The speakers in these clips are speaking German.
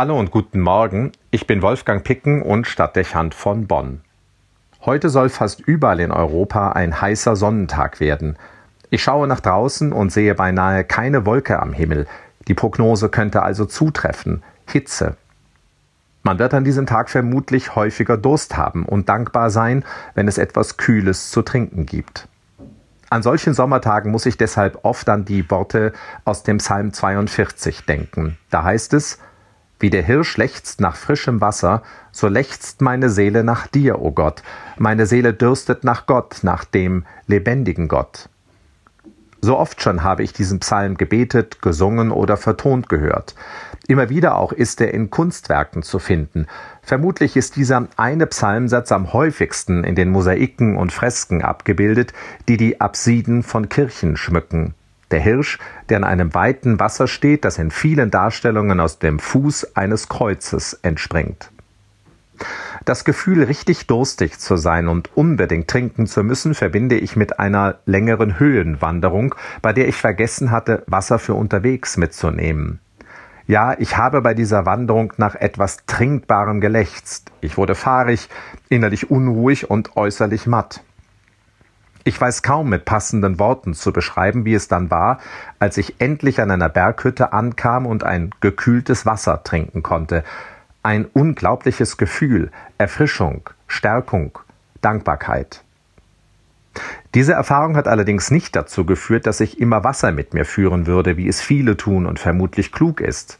Hallo und guten Morgen, ich bin Wolfgang Picken und Stadtdechant von Bonn. Heute soll fast überall in Europa ein heißer Sonnentag werden. Ich schaue nach draußen und sehe beinahe keine Wolke am Himmel. Die Prognose könnte also zutreffen. Hitze. Man wird an diesem Tag vermutlich häufiger Durst haben und dankbar sein, wenn es etwas Kühles zu trinken gibt. An solchen Sommertagen muss ich deshalb oft an die Worte aus dem Psalm 42 denken. Da heißt es, wie der Hirsch lechzt nach frischem Wasser, so lechzt meine Seele nach dir, o oh Gott. Meine Seele dürstet nach Gott, nach dem lebendigen Gott. So oft schon habe ich diesen Psalm gebetet, gesungen oder vertont gehört. Immer wieder auch ist er in Kunstwerken zu finden. Vermutlich ist dieser eine Psalmsatz am häufigsten in den Mosaiken und Fresken abgebildet, die die Apsiden von Kirchen schmücken. Der Hirsch, der an einem weiten Wasser steht, das in vielen Darstellungen aus dem Fuß eines Kreuzes entspringt. Das Gefühl, richtig durstig zu sein und unbedingt trinken zu müssen, verbinde ich mit einer längeren Höhenwanderung, bei der ich vergessen hatte, Wasser für unterwegs mitzunehmen. Ja, ich habe bei dieser Wanderung nach etwas Trinkbarem gelächzt. Ich wurde fahrig, innerlich unruhig und äußerlich matt. Ich weiß kaum mit passenden Worten zu beschreiben, wie es dann war, als ich endlich an einer Berghütte ankam und ein gekühltes Wasser trinken konnte. Ein unglaubliches Gefühl, Erfrischung, Stärkung, Dankbarkeit. Diese Erfahrung hat allerdings nicht dazu geführt, dass ich immer Wasser mit mir führen würde, wie es viele tun und vermutlich klug ist.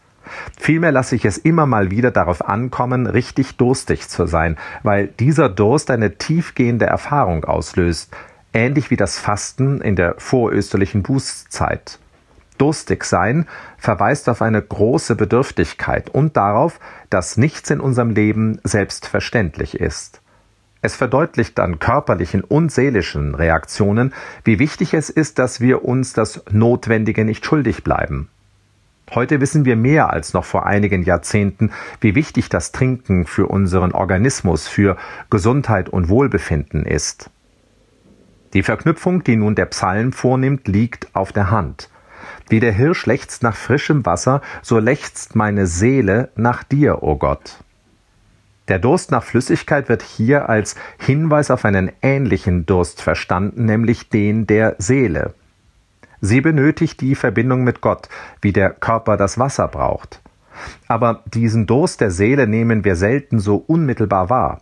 Vielmehr lasse ich es immer mal wieder darauf ankommen, richtig durstig zu sein, weil dieser Durst eine tiefgehende Erfahrung auslöst, ähnlich wie das Fasten in der vorösterlichen Bußzeit. Durstig sein verweist auf eine große Bedürftigkeit und darauf, dass nichts in unserem Leben selbstverständlich ist. Es verdeutlicht an körperlichen und seelischen Reaktionen, wie wichtig es ist, dass wir uns das Notwendige nicht schuldig bleiben. Heute wissen wir mehr als noch vor einigen Jahrzehnten, wie wichtig das Trinken für unseren Organismus, für Gesundheit und Wohlbefinden ist. Die Verknüpfung, die nun der Psalm vornimmt, liegt auf der Hand. Wie der Hirsch lechzt nach frischem Wasser, so lechzt meine Seele nach dir, o oh Gott. Der Durst nach Flüssigkeit wird hier als Hinweis auf einen ähnlichen Durst verstanden, nämlich den der Seele. Sie benötigt die Verbindung mit Gott, wie der Körper das Wasser braucht. Aber diesen Durst der Seele nehmen wir selten so unmittelbar wahr.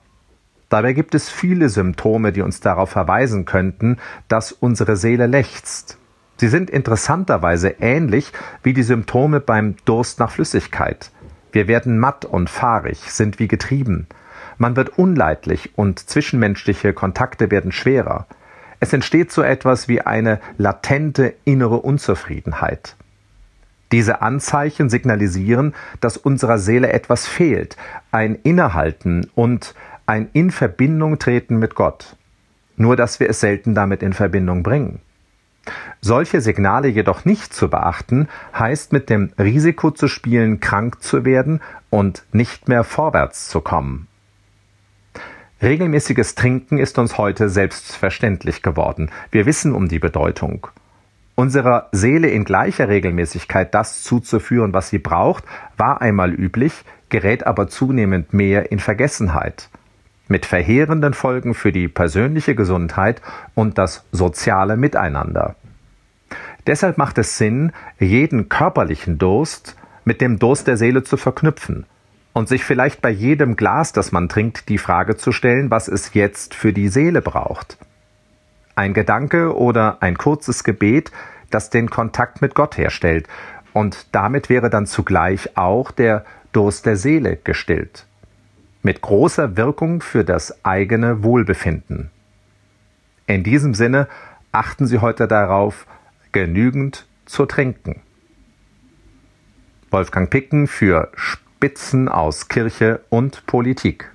Dabei gibt es viele Symptome, die uns darauf verweisen könnten, dass unsere Seele lechzt. Sie sind interessanterweise ähnlich wie die Symptome beim Durst nach Flüssigkeit. Wir werden matt und fahrig, sind wie getrieben. Man wird unleidlich und zwischenmenschliche Kontakte werden schwerer. Es entsteht so etwas wie eine latente innere Unzufriedenheit. Diese Anzeichen signalisieren, dass unserer Seele etwas fehlt, ein Innehalten und ein in Verbindung treten mit Gott. Nur dass wir es selten damit in Verbindung bringen. Solche Signale jedoch nicht zu beachten, heißt mit dem Risiko zu spielen, krank zu werden und nicht mehr vorwärts zu kommen. Regelmäßiges Trinken ist uns heute selbstverständlich geworden. Wir wissen um die Bedeutung. Unserer Seele in gleicher Regelmäßigkeit das zuzuführen, was sie braucht, war einmal üblich, gerät aber zunehmend mehr in Vergessenheit. Mit verheerenden Folgen für die persönliche Gesundheit und das soziale Miteinander. Deshalb macht es Sinn, jeden körperlichen Durst mit dem Durst der Seele zu verknüpfen – und sich vielleicht bei jedem Glas, das man trinkt, die Frage zu stellen, was es jetzt für die Seele braucht. Ein Gedanke oder ein kurzes Gebet, das den Kontakt mit Gott herstellt, und damit wäre dann zugleich auch der Durst der Seele gestillt. Mit großer Wirkung für das eigene Wohlbefinden. In diesem Sinne achten Sie heute darauf, genügend zu trinken. Wolfgang Picken für Spitzen aus Kirche und Politik.